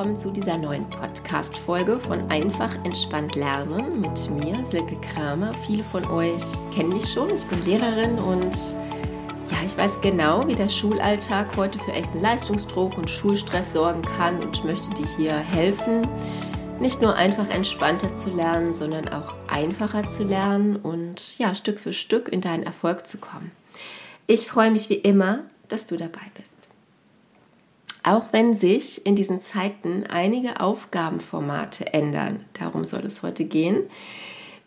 willkommen zu dieser neuen Podcast-Folge von Einfach entspannt lernen mit mir, Silke Kramer. Viele von euch kennen mich schon. Ich bin Lehrerin und ja, ich weiß genau, wie der Schulalltag heute für echten Leistungsdruck und Schulstress sorgen kann und ich möchte dir hier helfen, nicht nur einfach entspannter zu lernen, sondern auch einfacher zu lernen und ja, Stück für Stück in deinen Erfolg zu kommen. Ich freue mich wie immer, dass du dabei bist. Auch wenn sich in diesen Zeiten einige Aufgabenformate ändern, darum soll es heute gehen,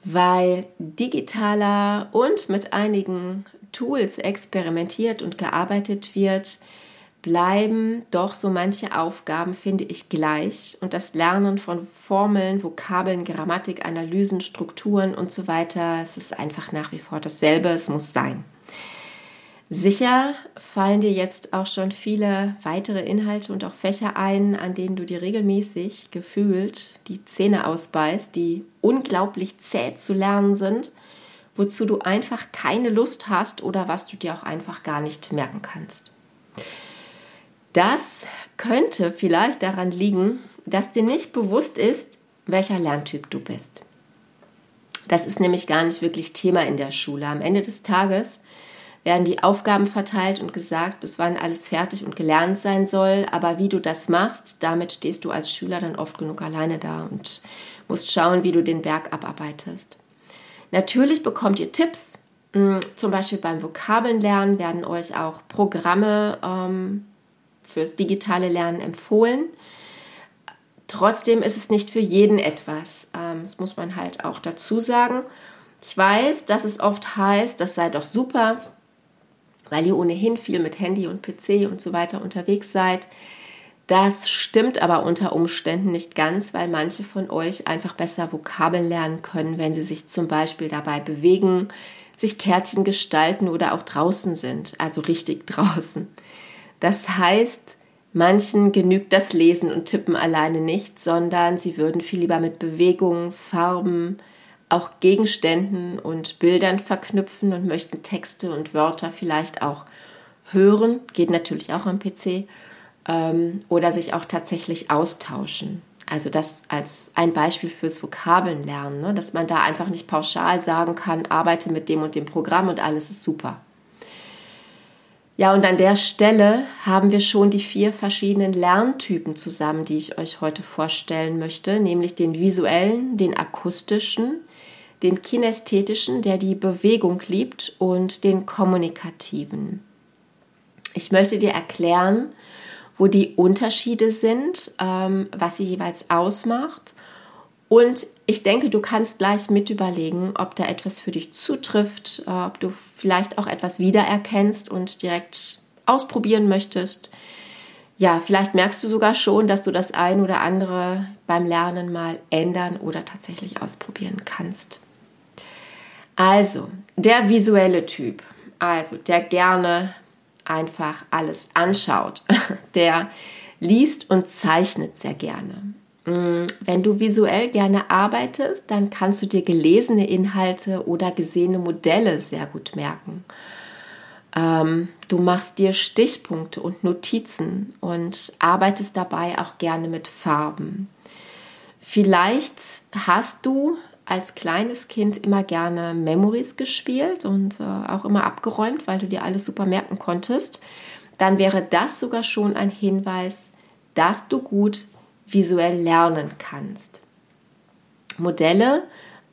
weil digitaler und mit einigen Tools experimentiert und gearbeitet wird, bleiben doch so manche Aufgaben, finde ich, gleich. Und das Lernen von Formeln, Vokabeln, Grammatik, Analysen, Strukturen und so weiter, es ist einfach nach wie vor dasselbe, es muss sein. Sicher fallen dir jetzt auch schon viele weitere Inhalte und auch Fächer ein, an denen du dir regelmäßig gefühlt die Zähne ausbeißt, die unglaublich zäh zu lernen sind, wozu du einfach keine Lust hast oder was du dir auch einfach gar nicht merken kannst. Das könnte vielleicht daran liegen, dass dir nicht bewusst ist, welcher Lerntyp du bist. Das ist nämlich gar nicht wirklich Thema in der Schule. Am Ende des Tages werden die Aufgaben verteilt und gesagt, bis wann alles fertig und gelernt sein soll. Aber wie du das machst, damit stehst du als Schüler dann oft genug alleine da und musst schauen, wie du den Berg abarbeitest. Natürlich bekommt ihr Tipps. Hm, zum Beispiel beim Vokabelnlernen werden euch auch Programme ähm, fürs digitale Lernen empfohlen. Trotzdem ist es nicht für jeden etwas. Ähm, das muss man halt auch dazu sagen. Ich weiß, dass es oft heißt, das sei doch super, weil ihr ohnehin viel mit Handy und PC und so weiter unterwegs seid. Das stimmt aber unter Umständen nicht ganz, weil manche von euch einfach besser Vokabeln lernen können, wenn sie sich zum Beispiel dabei bewegen, sich Kärtchen gestalten oder auch draußen sind, also richtig draußen. Das heißt, manchen genügt das Lesen und Tippen alleine nicht, sondern sie würden viel lieber mit Bewegungen, Farben, auch Gegenständen und Bildern verknüpfen und möchten Texte und Wörter vielleicht auch hören, geht natürlich auch am PC, ähm, oder sich auch tatsächlich austauschen. Also das als ein Beispiel fürs Vokabelnlernen, ne? dass man da einfach nicht pauschal sagen kann, arbeite mit dem und dem Programm und alles ist super. Ja, und an der Stelle haben wir schon die vier verschiedenen Lerntypen zusammen, die ich euch heute vorstellen möchte, nämlich den visuellen, den akustischen, den kinästhetischen, der die Bewegung liebt, und den kommunikativen. Ich möchte dir erklären, wo die Unterschiede sind, ähm, was sie jeweils ausmacht. Und ich denke, du kannst gleich mit überlegen, ob da etwas für dich zutrifft, äh, ob du vielleicht auch etwas wiedererkennst und direkt ausprobieren möchtest. Ja, vielleicht merkst du sogar schon, dass du das ein oder andere beim Lernen mal ändern oder tatsächlich ausprobieren kannst. Also, der visuelle Typ, also der gerne einfach alles anschaut, der liest und zeichnet sehr gerne. Mm, wenn du visuell gerne arbeitest, dann kannst du dir gelesene Inhalte oder gesehene Modelle sehr gut merken. Ähm, du machst dir Stichpunkte und Notizen und arbeitest dabei auch gerne mit Farben. Vielleicht hast du als kleines Kind immer gerne Memories gespielt und äh, auch immer abgeräumt, weil du dir alles super merken konntest, dann wäre das sogar schon ein Hinweis, dass du gut visuell lernen kannst. Modelle,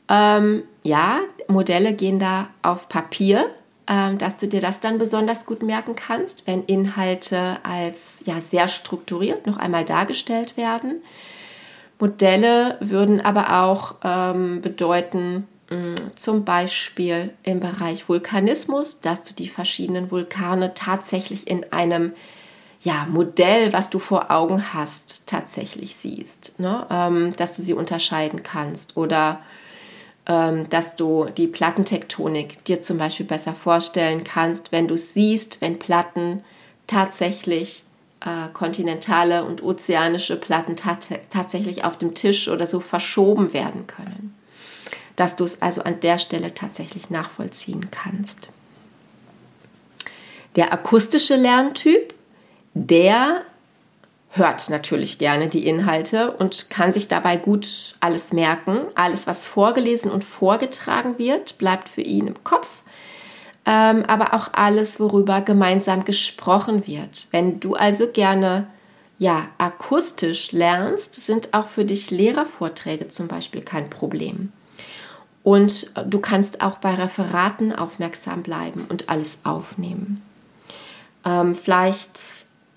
ähm, ja, Modelle gehen da auf Papier, ähm, dass du dir das dann besonders gut merken kannst, wenn Inhalte als ja sehr strukturiert noch einmal dargestellt werden. Modelle würden aber auch ähm, bedeuten, mm, zum Beispiel im Bereich Vulkanismus, dass du die verschiedenen Vulkane tatsächlich in einem ja, Modell, was du vor Augen hast, tatsächlich siehst. Ne? Ähm, dass du sie unterscheiden kannst oder ähm, dass du die Plattentektonik dir zum Beispiel besser vorstellen kannst, wenn du siehst, wenn Platten tatsächlich äh, kontinentale und ozeanische Platten tat tatsächlich auf dem Tisch oder so verschoben werden können. Dass du es also an der Stelle tatsächlich nachvollziehen kannst. Der akustische Lerntyp, der hört natürlich gerne die Inhalte und kann sich dabei gut alles merken. Alles, was vorgelesen und vorgetragen wird, bleibt für ihn im Kopf. Ähm, aber auch alles, worüber gemeinsam gesprochen wird. Wenn du also gerne ja, akustisch lernst, sind auch für dich Lehrervorträge zum Beispiel kein Problem. Und du kannst auch bei Referaten aufmerksam bleiben und alles aufnehmen. Ähm, vielleicht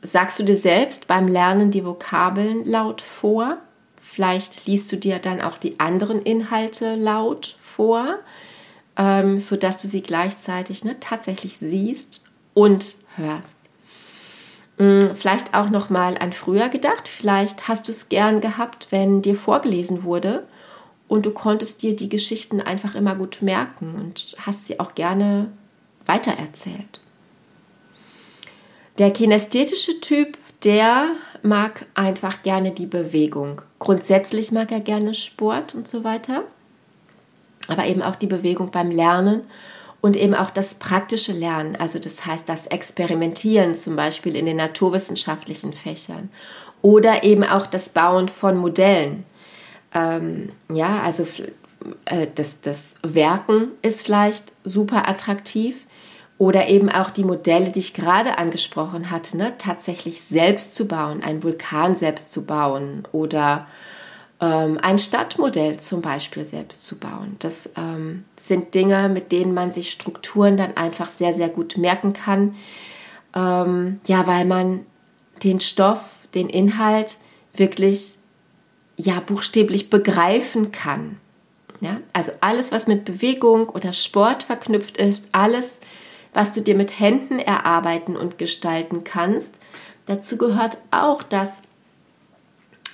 sagst du dir selbst beim Lernen die Vokabeln laut vor. Vielleicht liest du dir dann auch die anderen Inhalte laut vor, ähm, sodass du sie gleichzeitig ne, tatsächlich siehst und hörst. Mm, vielleicht auch noch mal an früher gedacht. Vielleicht hast du es gern gehabt, wenn dir vorgelesen wurde und du konntest dir die Geschichten einfach immer gut merken und hast sie auch gerne weitererzählt. Der kinästhetische Typ, der mag einfach gerne die Bewegung. Grundsätzlich mag er gerne Sport und so weiter, aber eben auch die Bewegung beim Lernen und eben auch das praktische Lernen, also das heißt das Experimentieren zum Beispiel in den naturwissenschaftlichen Fächern. Oder eben auch das Bauen von Modellen. Ähm, ja, also äh, das, das Werken ist vielleicht super attraktiv. Oder eben auch die Modelle, die ich gerade angesprochen hatte, ne, tatsächlich selbst zu bauen, ein Vulkan selbst zu bauen oder ein Stadtmodell zum Beispiel selbst zu bauen. Das ähm, sind Dinge, mit denen man sich Strukturen dann einfach sehr, sehr gut merken kann. Ähm, ja, weil man den Stoff, den Inhalt wirklich ja buchstäblich begreifen kann. Ja? Also alles, was mit Bewegung oder Sport verknüpft ist, alles was du dir mit Händen erarbeiten und gestalten kannst. Dazu gehört auch das,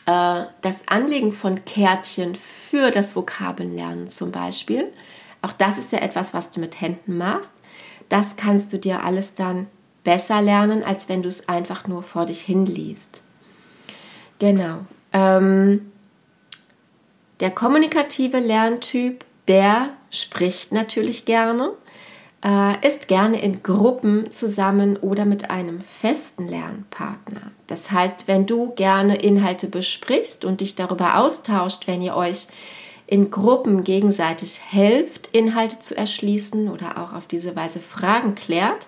äh, das Anlegen von Kärtchen für das Vokabellernen zum Beispiel. Auch das ist ja etwas, was du mit Händen machst. Das kannst du dir alles dann besser lernen, als wenn du es einfach nur vor dich hinliest. Genau. Ähm, der kommunikative Lerntyp, der spricht natürlich gerne äh, ist gerne in Gruppen zusammen oder mit einem festen Lernpartner. Das heißt, wenn du gerne Inhalte besprichst und dich darüber austauscht, wenn ihr euch in Gruppen gegenseitig helft, Inhalte zu erschließen oder auch auf diese Weise Fragen klärt,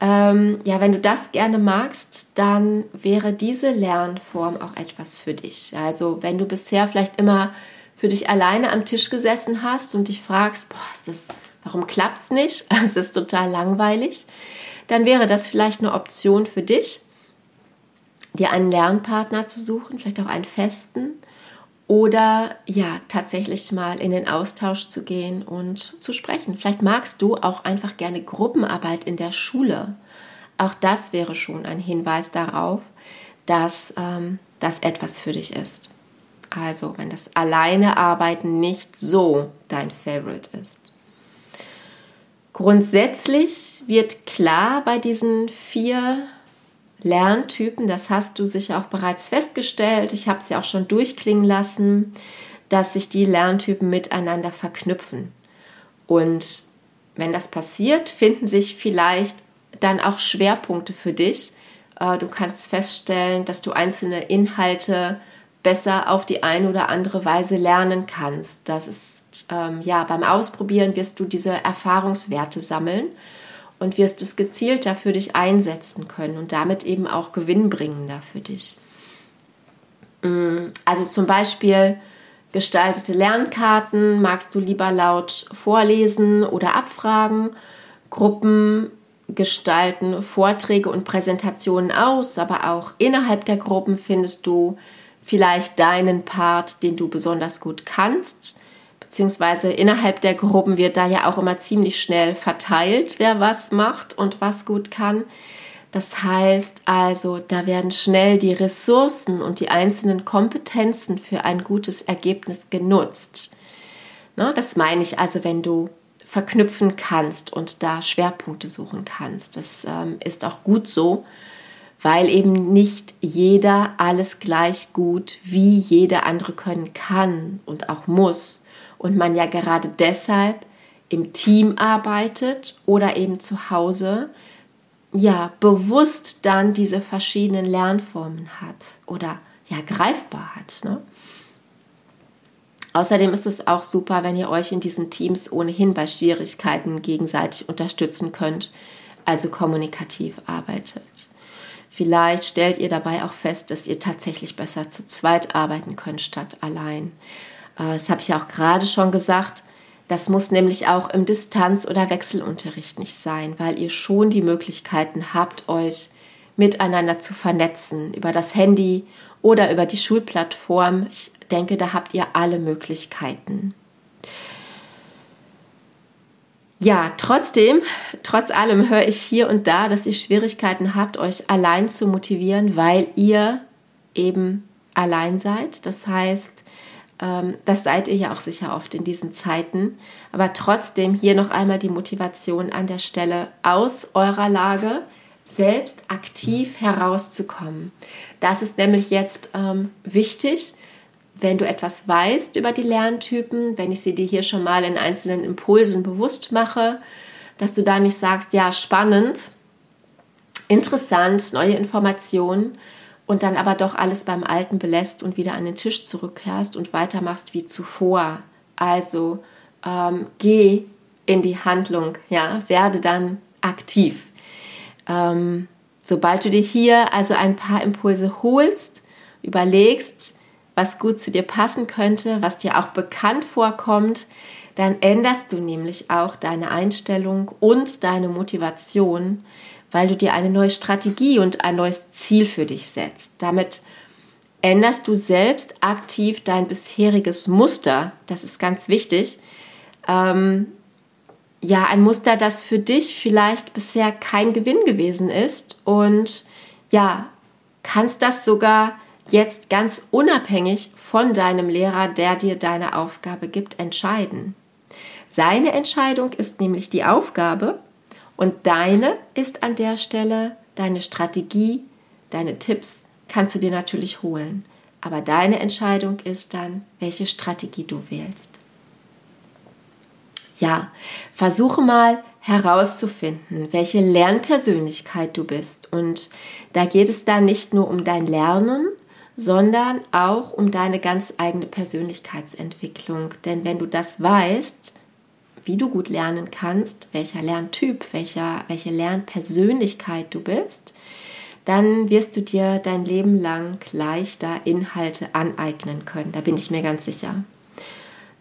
ähm, ja, wenn du das gerne magst, dann wäre diese Lernform auch etwas für dich. Also wenn du bisher vielleicht immer für dich alleine am Tisch gesessen hast und dich fragst, boah, ist das warum klappt es nicht? Es ist total langweilig. Dann wäre das vielleicht eine Option für dich, dir einen Lernpartner zu suchen, vielleicht auch einen festen oder ja, tatsächlich mal in den Austausch zu gehen und zu sprechen. Vielleicht magst du auch einfach gerne Gruppenarbeit in der Schule. Auch das wäre schon ein Hinweis darauf, dass ähm, das etwas für dich ist. Also, wenn das alleine arbeiten nicht so dein Favorite ist. Grundsätzlich wird klar bei diesen vier Lerntypen, das hast du sicher auch bereits festgestellt, ich habe es ja auch schon durchklingen lassen, dass sich die Lerntypen miteinander verknüpfen. Und wenn das passiert, finden sich vielleicht dann auch Schwerpunkte für dich. Äh, du kannst feststellen, dass du einzelne Inhalte besser auf die eine oder andere Weise lernen kannst. Das ist ähm, ja, beim Ausprobieren wirst du diese Erfahrungswerte sammeln und wirst es gezielter für dich einsetzen können und damit eben auch gewinnbringender für dich. Mm, also zum Beispiel gestaltete Lernkarten magst du lieber laut vorlesen oder abfragen, Gruppen gestalten Vorträge und Präsentationen aus, aber auch innerhalb der Gruppen findest du vielleicht deinen Part, den du besonders gut kannst beziehungsweise innerhalb der Gruppen wird da ja auch immer ziemlich schnell verteilt, wer was macht und was gut kann. Das heißt also, da werden schnell die Ressourcen und die einzelnen Kompetenzen für ein gutes Ergebnis genutzt. Ne, das meine ich also, wenn du verknüpfen kannst und da Schwerpunkte suchen kannst. Das ähm, ist auch gut so, weil eben nicht jeder alles gleich gut wie jeder andere können kann und auch muss und man ja gerade deshalb im Team arbeitet oder eben zu Hause ja bewusst dann diese verschiedenen Lernformen hat oder ja greifbar hat. Ne? Außerdem ist es auch super, wenn ihr euch in diesen Teams ohnehin bei Schwierigkeiten gegenseitig unterstützen könnt, also kommunikativ arbeitet. Vielleicht stellt ihr dabei auch fest, dass ihr tatsächlich besser zu zweit arbeiten könnt statt allein. Äh, das habe ich ja auch gerade schon gesagt. Das muss nämlich auch im Distanz- oder Wechselunterricht nicht sein, weil ihr schon die Möglichkeiten habt, euch miteinander zu vernetzen über das Handy oder über die Schulplattform. Ich denke, da habt ihr alle Möglichkeiten. Ja, trotzdem, trotz allem höre ich hier und da, dass ihr Schwierigkeiten habt, euch allein zu motivieren, weil ihr eben allein seid. Das heißt, das seid ihr ja auch sicher oft in diesen Zeiten. Aber trotzdem hier noch einmal die Motivation an der Stelle aus eurer Lage selbst aktiv herauszukommen. Das ist nämlich jetzt ähm, wichtig, wenn du etwas weißt über die Lerntypen, wenn ich sie dir hier schon mal in einzelnen Impulsen bewusst mache, dass du da nicht sagst, ja, spannend, interessant, neue Informationen und dann aber doch alles beim Alten belässt und wieder an den Tisch zurückkehrst und weitermachst wie zuvor. Also ähm, geh in die Handlung, ja, werde dann aktiv. Ähm, sobald du dir hier also ein paar Impulse holst, überlegst, was gut zu dir passen könnte, was dir auch bekannt vorkommt, dann änderst du nämlich auch deine Einstellung und deine Motivation, weil du dir eine neue Strategie und ein neues Ziel für dich setzt. Damit änderst du selbst aktiv dein bisheriges Muster. Das ist ganz wichtig. Ähm, ja, ein Muster, das für dich vielleicht bisher kein Gewinn gewesen ist und ja, kannst das sogar jetzt ganz unabhängig von deinem Lehrer, der dir deine Aufgabe gibt, entscheiden. Seine Entscheidung ist nämlich die Aufgabe und deine ist an der Stelle deine Strategie, deine Tipps kannst du dir natürlich holen. Aber deine Entscheidung ist dann, welche Strategie du wählst. Ja, versuche mal herauszufinden, welche Lernpersönlichkeit du bist. Und da geht es dann nicht nur um dein Lernen, sondern auch um deine ganz eigene Persönlichkeitsentwicklung. Denn wenn du das weißt, wie du gut lernen kannst, welcher Lerntyp, welcher, welche Lernpersönlichkeit du bist, dann wirst du dir dein Leben lang leichter Inhalte aneignen können. Da bin ich mir ganz sicher.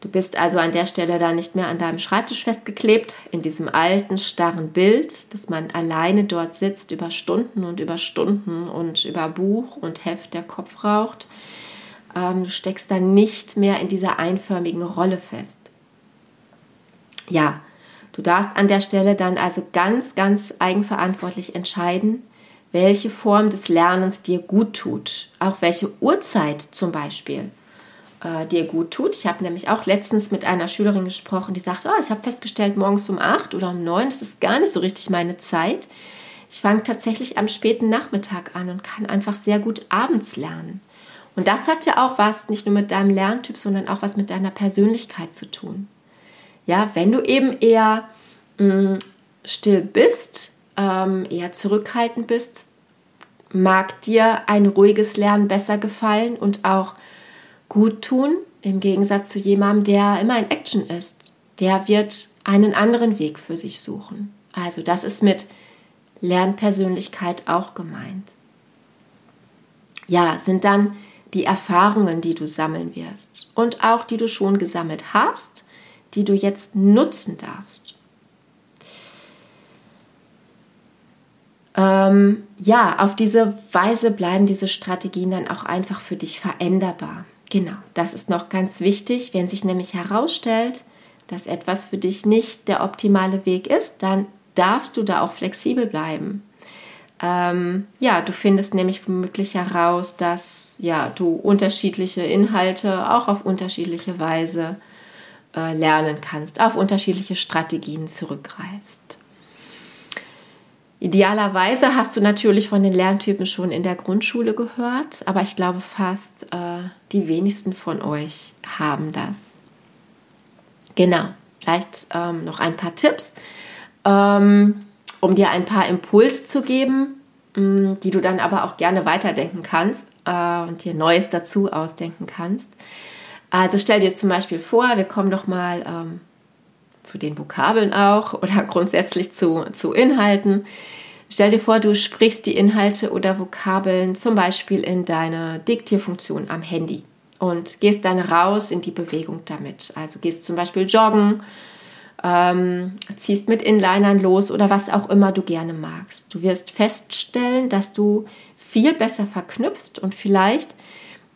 Du bist also an der Stelle da nicht mehr an deinem Schreibtisch festgeklebt, in diesem alten, starren Bild, dass man alleine dort sitzt, über Stunden und über Stunden und über Buch und Heft der Kopf raucht. Ähm, du steckst da nicht mehr in dieser einförmigen Rolle fest. Ja, du darfst an der Stelle dann also ganz, ganz eigenverantwortlich entscheiden, welche Form des Lernens dir gut tut, auch welche Uhrzeit zum Beispiel äh, dir gut tut. Ich habe nämlich auch letztens mit einer Schülerin gesprochen, die sagte, oh, ich habe festgestellt, morgens um 8 oder um 9, das ist gar nicht so richtig meine Zeit. Ich fange tatsächlich am späten Nachmittag an und kann einfach sehr gut abends lernen. Und das hat ja auch was nicht nur mit deinem Lerntyp, sondern auch was mit deiner Persönlichkeit zu tun. Ja, wenn du eben eher mh, mm, still bist, ähm, eher zurückhaltend bist, mag dir ein ruhiges Lernen besser gefallen und auch gut tun, im Gegensatz zu jemandem, der immer in Action ist. Der wird einen anderen Weg für sich suchen. Also das ist mit Lernpersönlichkeit auch gemeint. Ja, sind dann die Erfahrungen, die du sammeln wirst und auch die du schon gesammelt hast, die du jetzt nutzen darfst. Ähm, ja, auf diese Weise bleiben diese Strategien dann auch einfach für dich veränderbar. Genau, das ist noch ganz wichtig. Wenn sich nämlich herausstellt, dass etwas für dich nicht der optimale Weg ist, dann darfst du da auch flexibel bleiben. Ähm, ja, du findest nämlich womöglich heraus, dass ja, du unterschiedliche Inhalte auch auf unterschiedliche Weise lernen kannst, auf unterschiedliche Strategien zurückgreifst. Idealerweise hast du natürlich von den Lerntypen schon in der Grundschule gehört, aber ich glaube fast äh, die wenigsten von euch haben das. Genau, vielleicht ähm, noch ein paar Tipps. Ähm, um dir ein paar Impulse zu geben, mm, die du dann aber auch gerne weiterdenken kannst äh, und dir Neues dazu ausdenken kannst. Also stell dir zum Beispiel vor, wir kommen doch mal ähm, zu den Vokabeln auch oder grundsätzlich zu, zu Inhalten. Stell dir vor, du sprichst die Inhalte oder Vokabeln zum Beispiel in deine Diktierfunktion am Handy und gehst dann raus in die Bewegung damit. Also gehst zum Beispiel joggen, ähm, ziehst mit Inlinern los oder was auch immer du gerne magst. Du wirst feststellen, dass du viel besser verknüpfst und vielleicht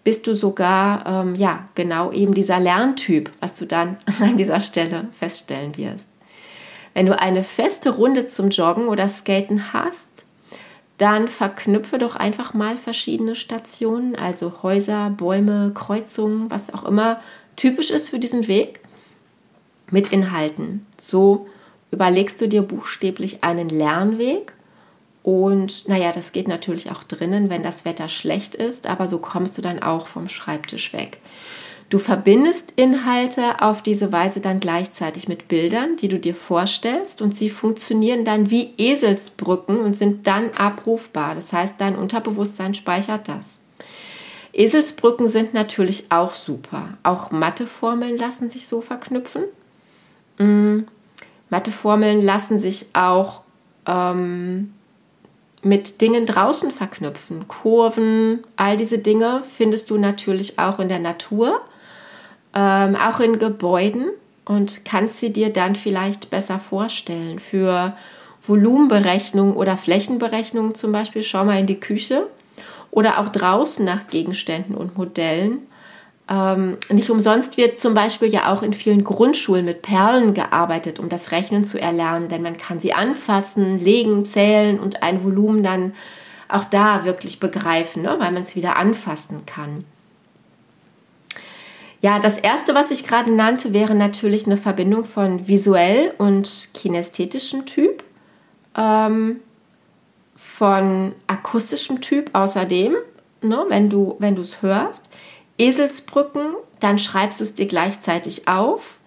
bist du sogar, ähm, ja, genau eben dieser Lerntyp, was du dann an dieser Stelle feststellen wirst. Wenn du eine feste Runde zum Joggen oder Skaten hast, dann verknüpfe doch einfach mal verschiedene Stationen, also Häuser, Bäume, Kreuzungen, was auch immer typisch ist für diesen Weg, mit Inhalten. So überlegst du dir buchstäblich einen Lernweg und naja, das geht natürlich auch drinnen, wenn das Wetter schlecht ist, aber so kommst du dann auch vom Schreibtisch weg. Du verbindest Inhalte auf diese Weise dann gleichzeitig mit Bildern, die du dir vorstellst und sie funktionieren dann wie Eselsbrücken und sind dann abrufbar. Das heißt, dein Unterbewusstsein speichert das. Eselsbrücken sind natürlich auch super. Auch Matheformeln lassen sich so verknüpfen. Mhm. Matheformeln lassen sich auch ähm, mit Dingen draußen verknüpfen. Kurven, all diese Dinge findest du natürlich auch in der Natur, ähm, auch in Gebäuden und kannst sie dir dann vielleicht besser vorstellen. Für Volumenberechnung oder Flächenberechnung zum Beispiel, schau mal in die Küche oder auch draußen nach Gegenständen und Modellen ähm, nicht umsonst wird zum Beispiel ja auch in vielen Grundschulen mit Perlen gearbeitet, um das Rechnen zu erlernen, denn man kann sie anfassen, legen, zählen und ein Volumen dann auch da wirklich begreifen, ne, weil man es wieder anfassen kann. Ja, das erste, was ich gerade nannte, wäre natürlich eine Verbindung von visuell und kinästhetischem Typ, ähm, von akustischem Typ außerdem, ne, wenn du es hörst. Eselsbrücken, dann schreibst du es dir gleichzeitig auf.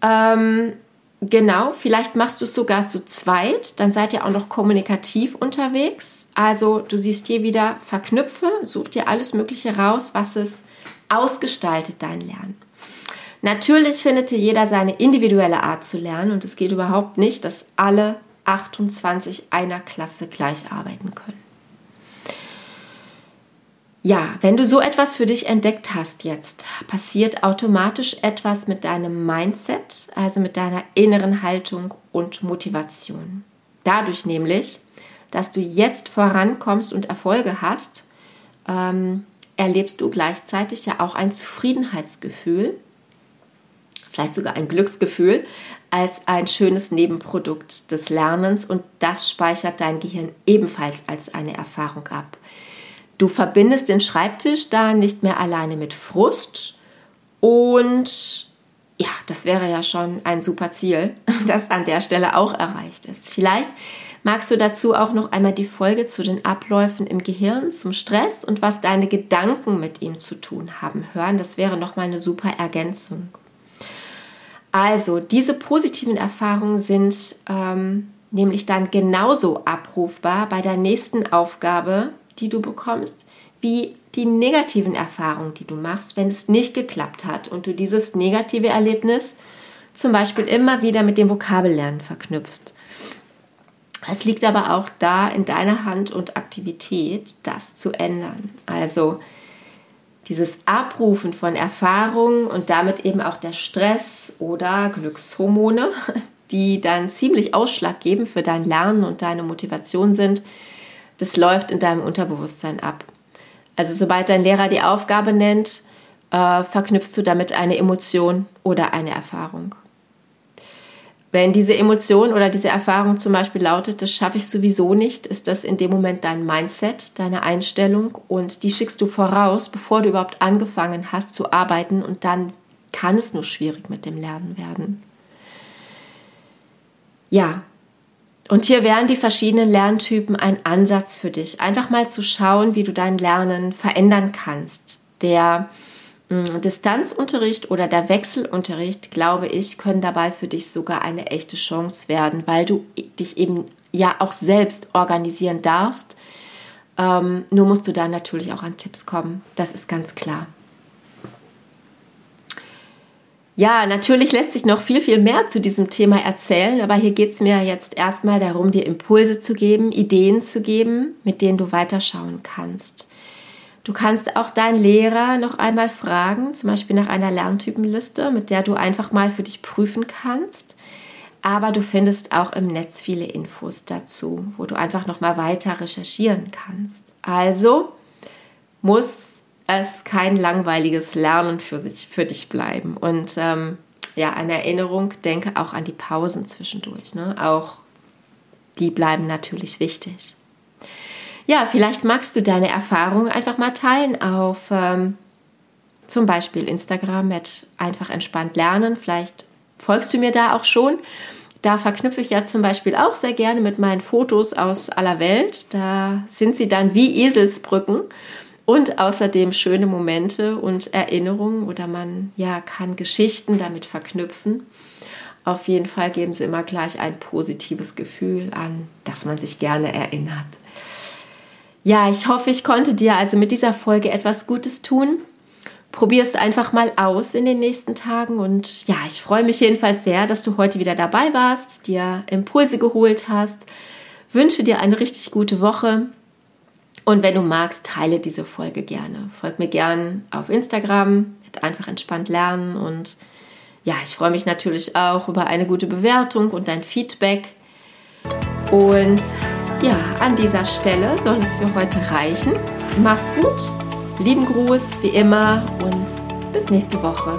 Ähm, genau, vielleicht machst du es sogar zu zweit, dann seid ihr auch noch kommunikativ unterwegs. Also du siehst hier wieder Verknüpfe, such dir alles Mögliche raus, was es ausgestaltet, dein Lernen. Natürlich findet hier jeder seine individuelle Art zu lernen und es geht überhaupt nicht, dass alle 28 einer Klasse gleich arbeiten können. Ja, wenn du so etwas für dich entdeckt hast jetzt, passiert automatisch etwas mit deinem Mindset, also mit deiner inneren Haltung und Motivation. Dadurch nämlich, dass du jetzt vorankommst und Erfolge hast, ähm, erlebst du gleichzeitig ja auch ein Zufriedenheitsgefühl, vielleicht sogar ein Glücksgefühl, als ein schönes Nebenprodukt des Lernens und das speichert dein Gehirn ebenfalls als eine Erfahrung ab. Du verbindest den Schreibtisch da nicht mehr alleine mit Frust und ja, das wäre ja schon ein super Ziel, das an der Stelle auch erreicht ist. Vielleicht magst du dazu auch noch einmal die Folge zu den Abläufen im Gehirn, zum Stress und was deine Gedanken mit ihm zu tun haben hören. Das wäre nochmal eine super Ergänzung. Also, diese positiven Erfahrungen sind ähm, nämlich dann genauso abrufbar bei der nächsten Aufgabe, die du bekommst, wie die negativen Erfahrungen, die du machst, wenn es nicht geklappt hat und du dieses negative Erlebnis zum Beispiel immer wieder mit dem Vokabellernen verknüpfst. Es liegt aber auch da in deiner Hand und Aktivität, das zu ändern. Also dieses Abrufen von Erfahrungen und damit eben auch der Stress oder Glückshormone, die dann ziemlich ausschlaggebend für dein Lernen und deine Motivation sind, das läuft in deinem Unterbewusstsein ab. Also sobald dein Lehrer die Aufgabe nennt, äh, verknüpfst du damit eine Emotion oder eine Erfahrung. Wenn diese Emotion oder diese Erfahrung zum Beispiel lautet, das schaffe ich sowieso nicht, ist das in dem Moment dein Mindset, deine Einstellung und die schickst du voraus, bevor du überhaupt angefangen hast zu arbeiten und dann kann es nur schwierig mit dem Lernen werden. Ja, und hier wären die verschiedenen Lerntypen ein Ansatz für dich, einfach mal zu schauen, wie du dein Lernen verändern kannst. Der mm, Distanzunterricht oder der Wechselunterricht, glaube ich, können dabei für dich sogar eine echte Chance werden, weil du dich eben ja auch selbst organisieren darfst. Ähm, nur musst du da natürlich auch an Tipps kommen. Das ist ganz klar. Ja, natürlich lässt sich noch viel, viel mehr zu diesem Thema erzählen, aber hier geht es mir jetzt erstmal darum, dir Impulse zu geben, Ideen zu geben, mit denen du weiterschauen kannst. Du kannst auch deinen Lehrer noch einmal fragen, zum Beispiel nach einer Lerntypenliste, mit der du einfach mal für dich prüfen kannst. Aber du findest auch im Netz viele Infos dazu, wo du einfach noch mal weiter recherchieren kannst. Also muss es kein langweiliges Lernen für, sich, für dich bleiben. Und ähm, ja, eine Erinnerung, denke auch an die Pausen zwischendurch. Ne? Auch die bleiben natürlich wichtig. Ja, vielleicht magst du deine Erfahrungen einfach mal teilen auf ähm, zum Beispiel Instagram mit einfach entspannt lernen. Vielleicht folgst du mir da auch schon. Da verknüpfe ich ja zum Beispiel auch sehr gerne mit meinen Fotos aus aller Welt. Da sind sie dann wie Eselsbrücken und außerdem schöne Momente und Erinnerungen oder man ja kann Geschichten damit verknüpfen. Auf jeden Fall geben sie immer gleich ein positives Gefühl an, dass man sich gerne erinnert. Ja, ich hoffe, ich konnte dir also mit dieser Folge etwas Gutes tun. Probier es einfach mal aus in den nächsten Tagen und ja, ich freue mich jedenfalls sehr, dass du heute wieder dabei warst, dir Impulse geholt hast. Wünsche dir eine richtig gute Woche und wenn du magst, teile diese Folge gerne. Folg mir gern auf Instagram, einfach entspannt lernen. Und ja, ich freue mich natürlich auch über eine gute Bewertung und dein Feedback. Und ja, an dieser Stelle soll es für heute reichen. Mach's gut, lieben Gruß wie immer und bis nächste Woche.